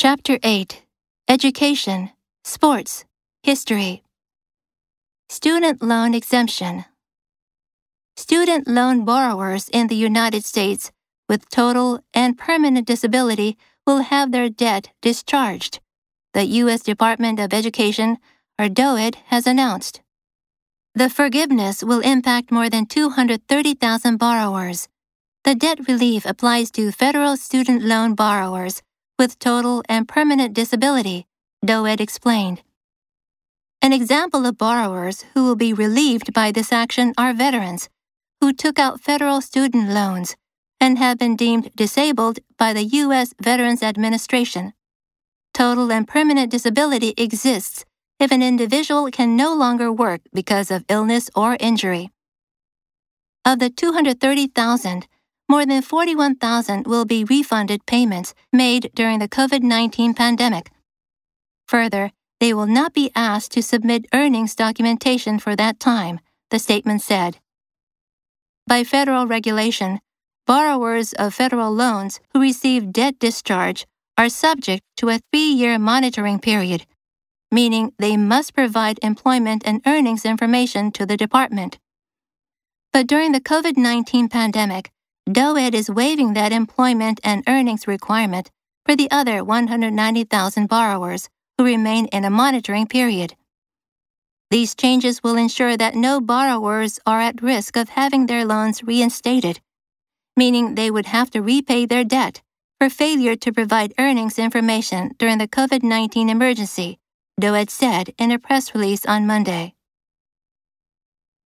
Chapter 8 Education, Sports, History. Student Loan Exemption. Student loan borrowers in the United States with total and permanent disability will have their debt discharged, the U.S. Department of Education, or DOED, has announced. The forgiveness will impact more than 230,000 borrowers. The debt relief applies to federal student loan borrowers with total and permanent disability, DOED explained. An example of borrowers who will be relieved by this action are veterans who took out federal student loans and have been deemed disabled by the U.S. Veterans Administration. Total and permanent disability exists if an individual can no longer work because of illness or injury. Of the 230,000, more than 41,000 will be refunded payments made during the COVID 19 pandemic. Further, they will not be asked to submit earnings documentation for that time, the statement said. By federal regulation, borrowers of federal loans who receive debt discharge are subject to a three year monitoring period, meaning they must provide employment and earnings information to the department. But during the COVID 19 pandemic, DOED is waiving that employment and earnings requirement for the other 190,000 borrowers who remain in a monitoring period. These changes will ensure that no borrowers are at risk of having their loans reinstated, meaning they would have to repay their debt for failure to provide earnings information during the COVID 19 emergency, DOED said in a press release on Monday.